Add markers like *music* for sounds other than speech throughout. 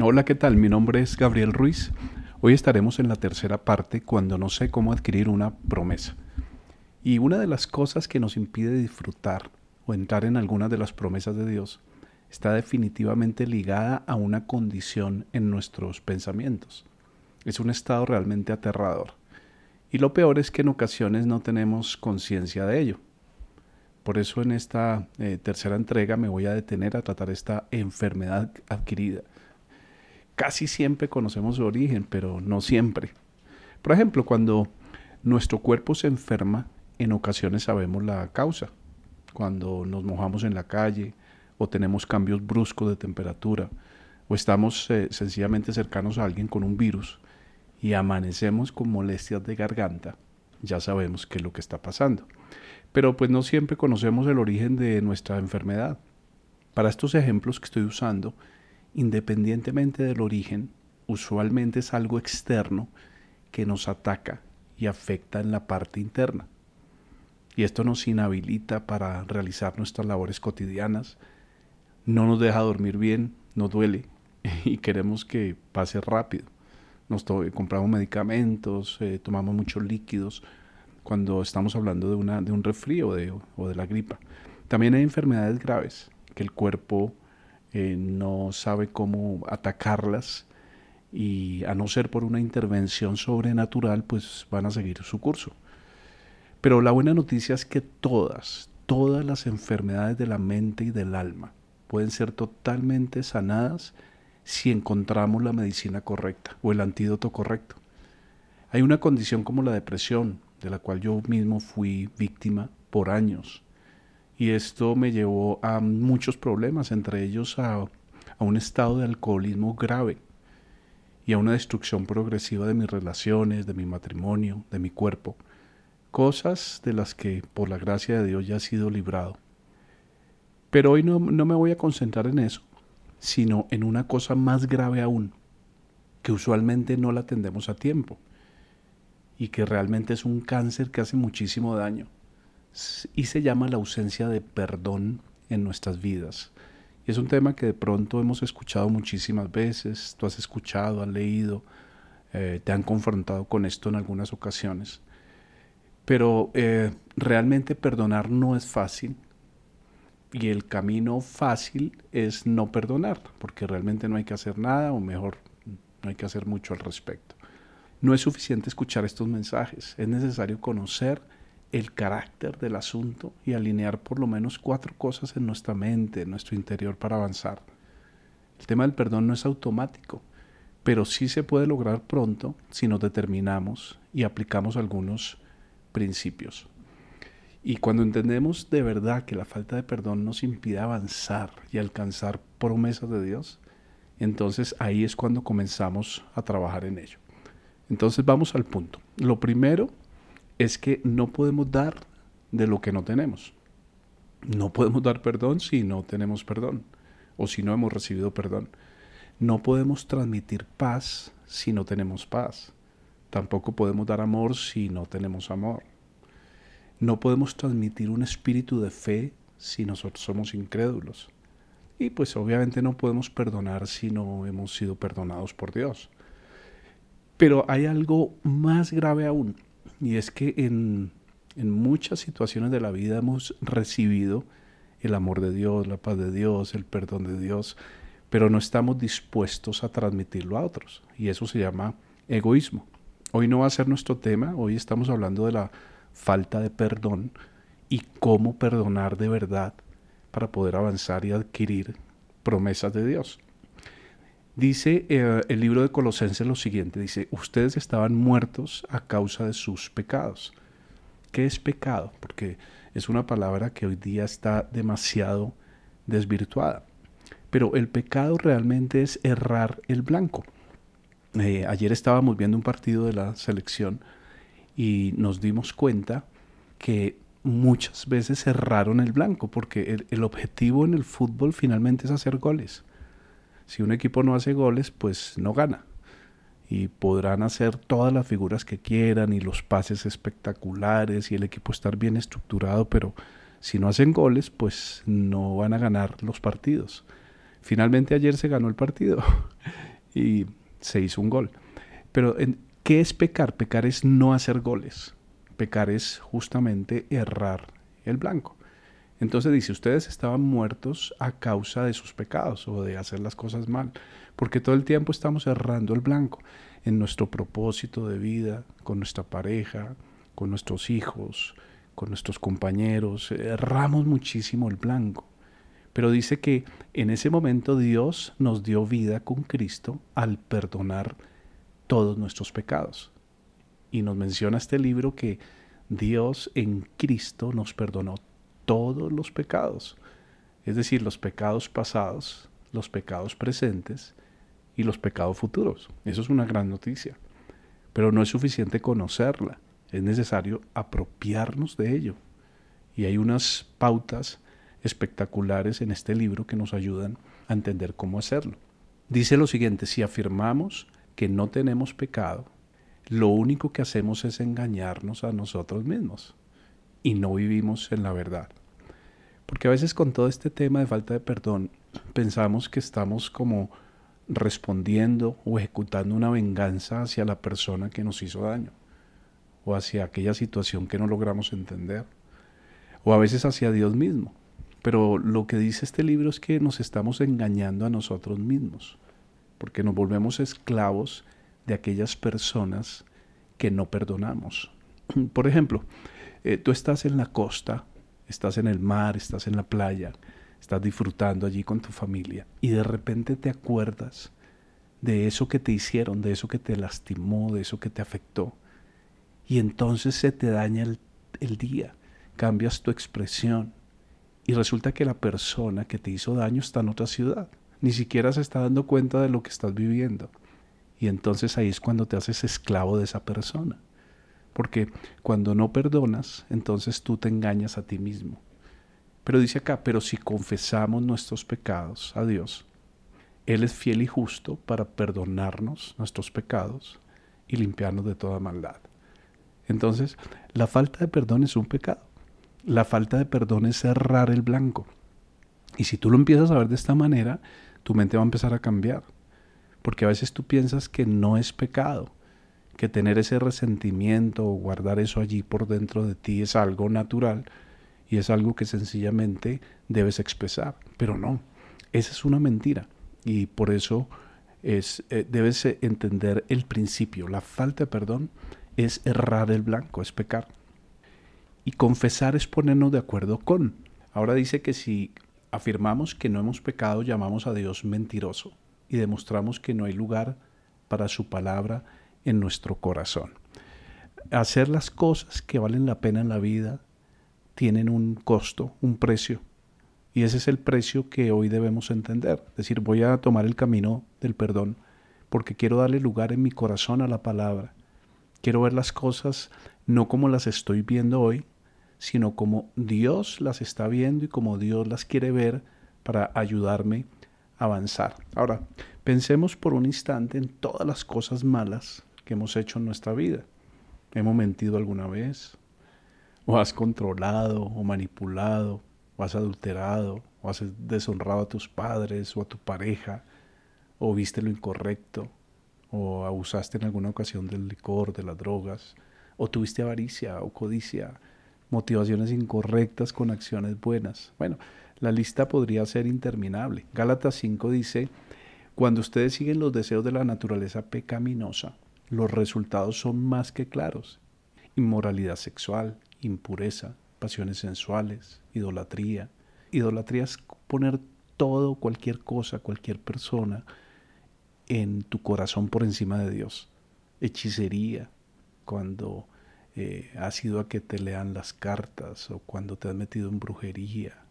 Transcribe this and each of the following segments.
Hola, ¿qué tal? Mi nombre es Gabriel Ruiz. Hoy estaremos en la tercera parte cuando no sé cómo adquirir una promesa. Y una de las cosas que nos impide disfrutar o entrar en algunas de las promesas de Dios está definitivamente ligada a una condición en nuestros pensamientos. Es un estado realmente aterrador. Y lo peor es que en ocasiones no tenemos conciencia de ello. Por eso en esta eh, tercera entrega me voy a detener a tratar esta enfermedad adquirida casi siempre conocemos su origen, pero no siempre. Por ejemplo, cuando nuestro cuerpo se enferma, en ocasiones sabemos la causa. Cuando nos mojamos en la calle o tenemos cambios bruscos de temperatura o estamos eh, sencillamente cercanos a alguien con un virus y amanecemos con molestias de garganta, ya sabemos qué es lo que está pasando. Pero pues no siempre conocemos el origen de nuestra enfermedad. Para estos ejemplos que estoy usando, independientemente del origen, usualmente es algo externo que nos ataca y afecta en la parte interna. Y esto nos inhabilita para realizar nuestras labores cotidianas, no nos deja dormir bien, nos duele *laughs* y queremos que pase rápido. Nos compramos medicamentos, eh, tomamos muchos líquidos cuando estamos hablando de, un resfrío o de la gripa. También hay enfermedades graves que el cuerpo eh, no sabe cómo atacarlas y a no ser por una intervención sobrenatural, pues van a seguir su curso. Pero la buena noticia es que todas, todas las enfermedades de la mente y del alma pueden ser totalmente sanadas si encontramos la medicina correcta o el antídoto correcto. Hay una condición como la depresión, de la cual yo mismo fui víctima por años y esto me llevó a muchos problemas, entre ellos a, un estado de alcoholismo grave y a una destrucción progresiva de mis relaciones, de mi matrimonio, de mi cuerpo, cosas de las que por la gracia de Dios ya he sido librado. Pero hoy no, no me voy a concentrar en eso, sino en una cosa más grave aún, que usualmente no la atendemos a tiempo y que realmente es un cáncer que hace muchísimo daño y se llama la ausencia de perdón en nuestras vidas. Y es un tema que de pronto hemos escuchado muchísimas veces, tú has escuchado, has leído, eh, te han confrontado con esto en algunas ocasiones. Pero eh, realmente perdonar no es fácil y el camino fácil es no perdonar, porque realmente no hay que hacer nada o mejor no hay que hacer mucho al respecto. No es suficiente escuchar estos mensajes, es necesario conocer el carácter del asunto y alinear por lo menos cuatro cosas en nuestra mente, en nuestro interior para avanzar. El tema del perdón no es automático, pero sí se puede lograr pronto si nos determinamos y aplicamos algunos principios. Y cuando entendemos de verdad que la falta de perdón nos impide avanzar y alcanzar promesas de Dios, entonces ahí es cuando comenzamos a trabajar en ello. Entonces vamos al punto. Lo primero es que no podemos dar de lo que no tenemos. No podemos dar perdón si no tenemos perdón o si no hemos recibido perdón. No podemos transmitir paz si no tenemos paz. Tampoco podemos dar amor si no tenemos amor. No podemos transmitir un espíritu de fe si nosotros somos incrédulos. Y pues obviamente no podemos perdonar si no hemos sido perdonados por Dios. Pero hay algo más grave aún y es que en, muchas situaciones de la vida hemos recibido el amor de Dios, la paz de Dios, el perdón de Dios, pero no estamos dispuestos a transmitirlo a otros. Y eso se llama egoísmo. Hoy no va a ser nuestro tema, hoy estamos hablando de la falta de perdón y cómo perdonar de verdad para poder avanzar y adquirir promesas de Dios. Dice eh, el libro de Colosenses lo siguiente, dice, ustedes estaban muertos a causa de sus pecados. ¿Qué es pecado? Porque es una palabra que hoy día está demasiado desvirtuada. Pero el pecado realmente es errar el blanco. Eh, ayer estábamos viendo un partido de la selección y nos dimos cuenta que muchas veces erraron el blanco, porque el objetivo en el fútbol finalmente es hacer goles si un equipo no hace goles, pues no gana. Y podrán hacer todas las figuras que quieran y los pases espectaculares y el equipo estar bien estructurado, pero si no hacen goles, pues no van a ganar los partidos. Finalmente ayer se ganó el partido *laughs* y se hizo un gol. Pero ¿qué es pecar? Pecar es no hacer goles. Pecar es justamente errar el blanco. Entonces dice, ustedes estaban muertos a causa de sus pecados o de hacer las cosas mal, porque todo el tiempo estamos errando el blanco en nuestro propósito de vida, con nuestra pareja, con nuestros hijos, con nuestros compañeros, erramos muchísimo el blanco. Pero dice que en ese momento Dios nos dio vida con Cristo al perdonar todos nuestros pecados. Y nos menciona este libro que Dios en Cristo nos perdonó todos los pecados, es decir, los pecados pasados, los pecados presentes y los pecados futuros. Eso es una gran noticia. Pero no es suficiente conocerla, es necesario apropiarnos de ello. Y hay unas pautas espectaculares en este libro que nos ayudan a entender cómo hacerlo. Dice lo siguiente, si afirmamos que no tenemos pecado, lo único que hacemos es engañarnos a nosotros mismos y no vivimos en la verdad. Porque a veces con todo este tema de falta de perdón pensamos que estamos como respondiendo o ejecutando una venganza hacia la persona que nos hizo daño o hacia aquella situación que no logramos entender o a veces hacia Dios mismo. Pero lo que dice este libro es que nos estamos engañando a nosotros mismos porque nos volvemos esclavos de aquellas personas que no perdonamos. *clears throat* Por ejemplo, eh, tú estás en la costa, estás en el mar, estás en la playa, estás disfrutando allí con tu familia y de repente te acuerdas de eso que te hicieron, de eso que te lastimó, de eso que te afectó. Y entonces se te daña el, el día, cambias tu expresión y resulta que la persona que te hizo daño está en otra ciudad. Ni siquiera se está dando cuenta de lo que estás viviendo. Y entonces ahí es cuando te haces esclavo de esa persona. Porque cuando no perdonas, entonces tú te engañas a ti mismo. Pero dice acá, pero si confesamos nuestros pecados a Dios, Él es fiel y justo para perdonarnos nuestros pecados y limpiarnos de toda maldad. Entonces, la falta de perdón es un pecado. La falta de perdón es cerrar el blanco. Y si tú lo empiezas a ver de esta manera, tu mente va a empezar a cambiar. Porque a veces tú piensas que no es pecado, que tener ese resentimiento o guardar eso allí por dentro de ti es algo natural y es algo que sencillamente debes expresar. Pero no, esa es una mentira. Y por eso es, eh, debes entender el principio. La falta de perdón es errar el blanco, es pecar. Y confesar es ponernos de acuerdo con. Ahora dice que si afirmamos que no hemos pecado, llamamos a Dios mentiroso y demostramos que no hay lugar para su palabra en nuestro corazón. Hacer las cosas que valen la pena en la vida tienen un costo, un precio. Y ese es el precio que hoy debemos entender. Es decir, voy a tomar el camino del perdón porque quiero darle lugar en mi corazón a la palabra. Quiero ver las cosas no como las estoy viendo hoy, sino como Dios las está viendo y como Dios las quiere ver para ayudarme a avanzar. Ahora, pensemos por un instante en todas las cosas malas que hemos hecho en nuestra vida. ¿Hemos mentido alguna vez? ¿O has controlado o manipulado? ¿O has adulterado? ¿O has deshonrado a tus padres o a tu pareja? ¿O viste lo incorrecto? ¿O abusaste en alguna ocasión del licor, de las drogas? ¿O tuviste avaricia o codicia? motivaciones incorrectas con acciones buenas. Bueno, la lista podría ser interminable. Gálatas 5 dice, cuando ustedes siguen los deseos de la naturaleza pecaminosa, los resultados son más que claros. Inmoralidad sexual, impureza, pasiones sensuales, idolatría. Idolatría es poner todo, cualquier cosa, cualquier persona en tu corazón por encima de Dios. Hechicería, cuando eh, has ido a que te lean las cartas o cuando te has metido en brujería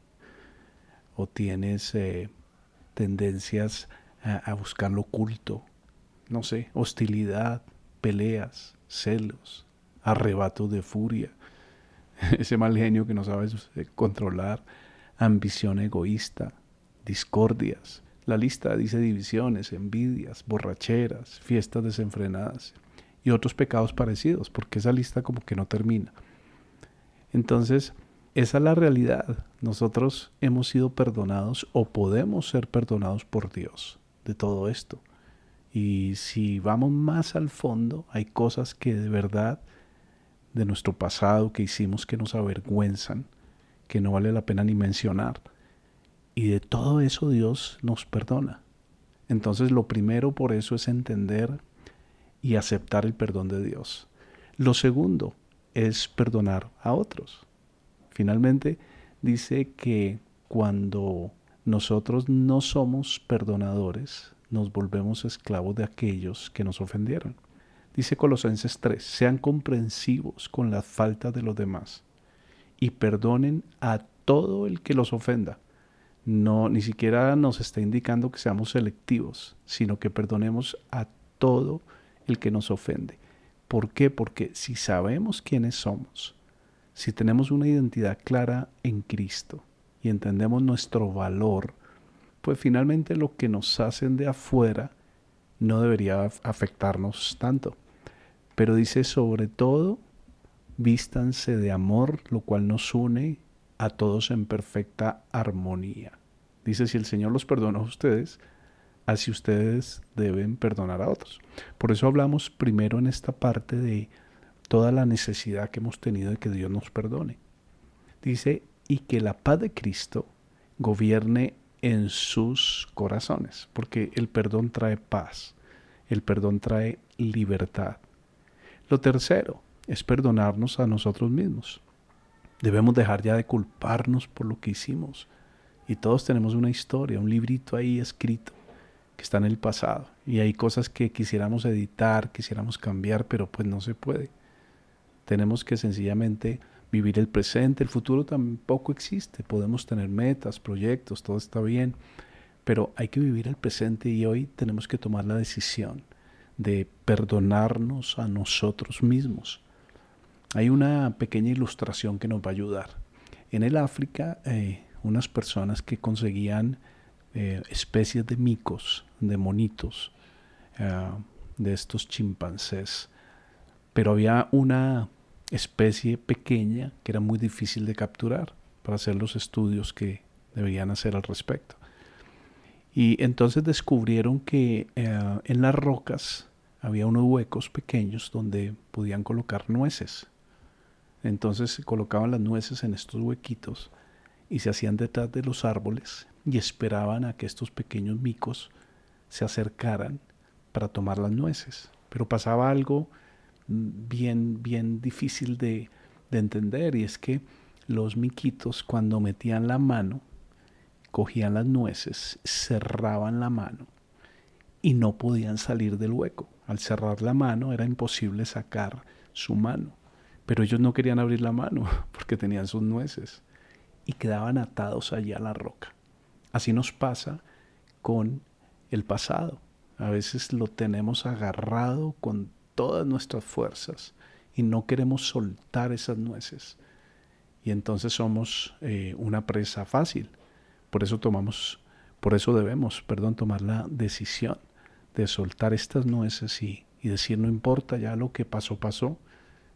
o tienes eh, tendencias a, a, buscar lo oculto, no sé, hostilidad, peleas, celos, arrebatos de furia, *laughs* ese mal genio que no sabes eh, controlar, ambición egoísta, discordias. La lista dice divisiones, envidias, borracheras, fiestas desenfrenadas, y otros pecados parecidos, porque esa lista como que no termina. Entonces, esa es la realidad. Nosotros hemos sido perdonados o podemos ser perdonados por Dios de todo esto. Y si vamos más al fondo, hay cosas que de verdad de nuestro pasado que hicimos que nos avergüenzan, que no vale la pena ni mencionar. Y de todo eso Dios nos perdona. Entonces lo primero por eso es entender y aceptar el perdón de Dios. Lo segundo es perdonar a otros. Finalmente dice que cuando nosotros no somos perdonadores, nos volvemos esclavos de aquellos que nos ofendieron. Dice Colosenses 3, sean comprensivos con las faltas de los demás y perdonen a todo el que los ofenda. No, ni siquiera nos está indicando que seamos selectivos, sino que perdonemos a todo el que nos ofende. ¿Por qué? Porque si sabemos quiénes somos, si tenemos una identidad clara en Cristo y entendemos nuestro valor, pues finalmente lo que nos hacen de afuera no debería afectarnos tanto. Pero dice sobre todo, vístanse de amor, lo cual nos une a todos en perfecta armonía. Dice, si el Señor los perdona a ustedes, así ustedes deben perdonar a otros. Por eso hablamos primero en esta parte de toda la necesidad que hemos tenido de que Dios nos perdone. Dice, y que la paz de Cristo gobierne en sus corazones, porque el perdón trae paz, el perdón trae libertad. Lo tercero es perdonarnos a nosotros mismos. Debemos dejar ya de culparnos por lo que hicimos. Y todos tenemos una historia, un librito ahí escrito que está en el pasado. Y hay cosas que quisiéramos editar, quisiéramos cambiar, pero pues no se puede. Tenemos que sencillamente vivir el presente. El futuro tampoco existe. Podemos tener metas, proyectos, todo está bien. Pero hay que vivir el presente y hoy tenemos que tomar la decisión de perdonarnos a nosotros mismos. Hay una pequeña ilustración que nos va a ayudar. En el África, eh, unas personas que conseguían eh, especies de micos, de monitos, eh, de estos chimpancés, pero había una especie pequeña que era muy difícil de capturar para hacer los estudios que deberían hacer al respecto. Y entonces descubrieron que eh, en las rocas había unos huecos pequeños donde podían colocar nueces. Entonces colocaban las nueces en estos huequitos y se hacían detrás de los árboles y esperaban a que estos pequeños micos se acercaran para tomar las nueces. Pero pasaba algo bien, bien difícil de, de entender y es que los miquitos cuando metían la mano, cogían las nueces, cerraban la mano y no podían salir del hueco. Al cerrar la mano era imposible sacar su mano. Pero ellos no querían abrir la mano *laughs* porque tenían sus nueces y quedaban atados allí a la roca. Así nos pasa con el pasado. A veces lo tenemos agarrado con todas nuestras fuerzas y no queremos soltar esas nueces. Y entonces somos eh, una presa fácil. Por eso tomamos, por eso debemos, perdón, tomar la decisión de soltar estas nueces y, y decir no importa ya lo que pasó, pasó,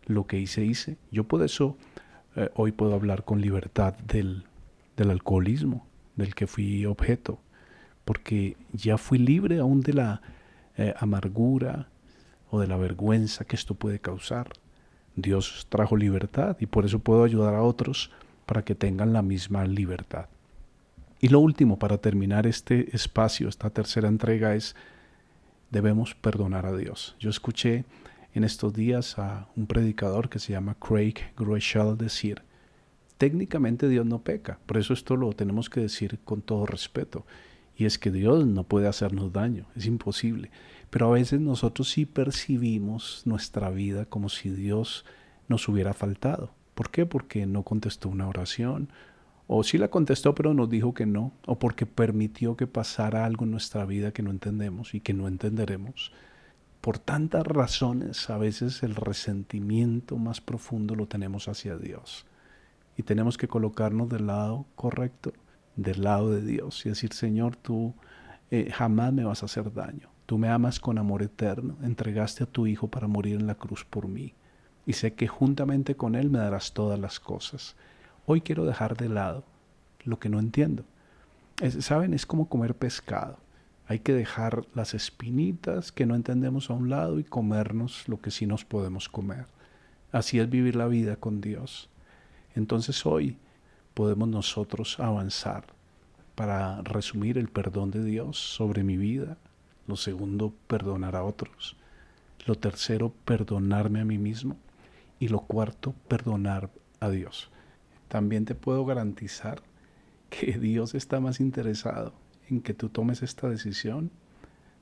lo que hice, hice. Yo por eso eh, hoy puedo hablar con libertad del, del alcoholismo, del que fui objeto, porque ya fui libre aún de la eh, amargura, o de la vergüenza que esto puede causar. Dios trajo libertad y por eso puedo ayudar a otros para que tengan la misma libertad. Y lo último, para terminar este espacio, esta tercera entrega, es debemos perdonar a Dios. Yo escuché en estos días a un predicador que se llama Craig Groeschel decir, técnicamente Dios no peca, por eso esto lo tenemos que decir con todo respeto, y es que Dios no puede hacernos daño, es imposible. Pero a veces nosotros sí percibimos nuestra vida como si Dios nos hubiera faltado. ¿Por qué? Porque no contestó una oración, o sí la contestó pero nos dijo que no, o porque permitió que pasara algo en nuestra vida que no entendemos y que no entenderemos. Por tantas razones, a veces el resentimiento más profundo lo tenemos hacia Dios. Y tenemos que colocarnos del lado correcto, del lado de Dios, y decir, Señor, tú eh, jamás me vas a hacer daño. Tú me amas con amor eterno, entregaste a tu Hijo para morir en la cruz por mí, y sé que juntamente con Él me darás todas las cosas. hoy quiero dejar de lado lo que no entiendo. Saben, es como comer pescado. Hay que dejar las espinitas que no entendemos a un lado y comernos lo que sí nos podemos comer. Así es vivir la vida con Dios. Entonces hoy podemos nosotros avanzar para resumir el perdón de Dios sobre mi vida. Lo segundo, perdonar a otros. Lo tercero, perdonarme a mí mismo. Y lo cuarto, perdonar a Dios. También te puedo garantizar que *laughs* Dios está más interesado en que tú tomes esta decisión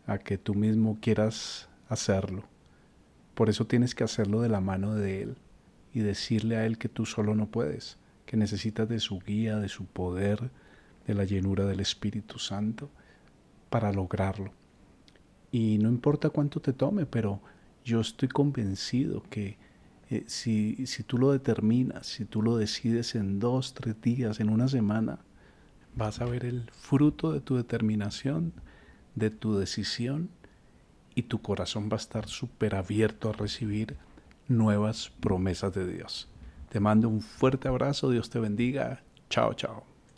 a que tú mismo quieras hacerlo. Por eso tienes que hacerlo de la mano de Él y decirle a Él que tú solo no puedes, que necesitas de su guía, de su poder, de la llenura del Espíritu Santo para lograrlo. Y no importa cuánto te tome, pero yo estoy convencido que eh, si, si tú lo determinas, si tú lo decides en dos, tres días, en una semana, vas a ver el fruto de tu determinación, de tu decisión, y tu corazón va a estar súper abierto a recibir nuevas promesas de Dios. Te mando un fuerte abrazo, Dios te bendiga. Chao, chao.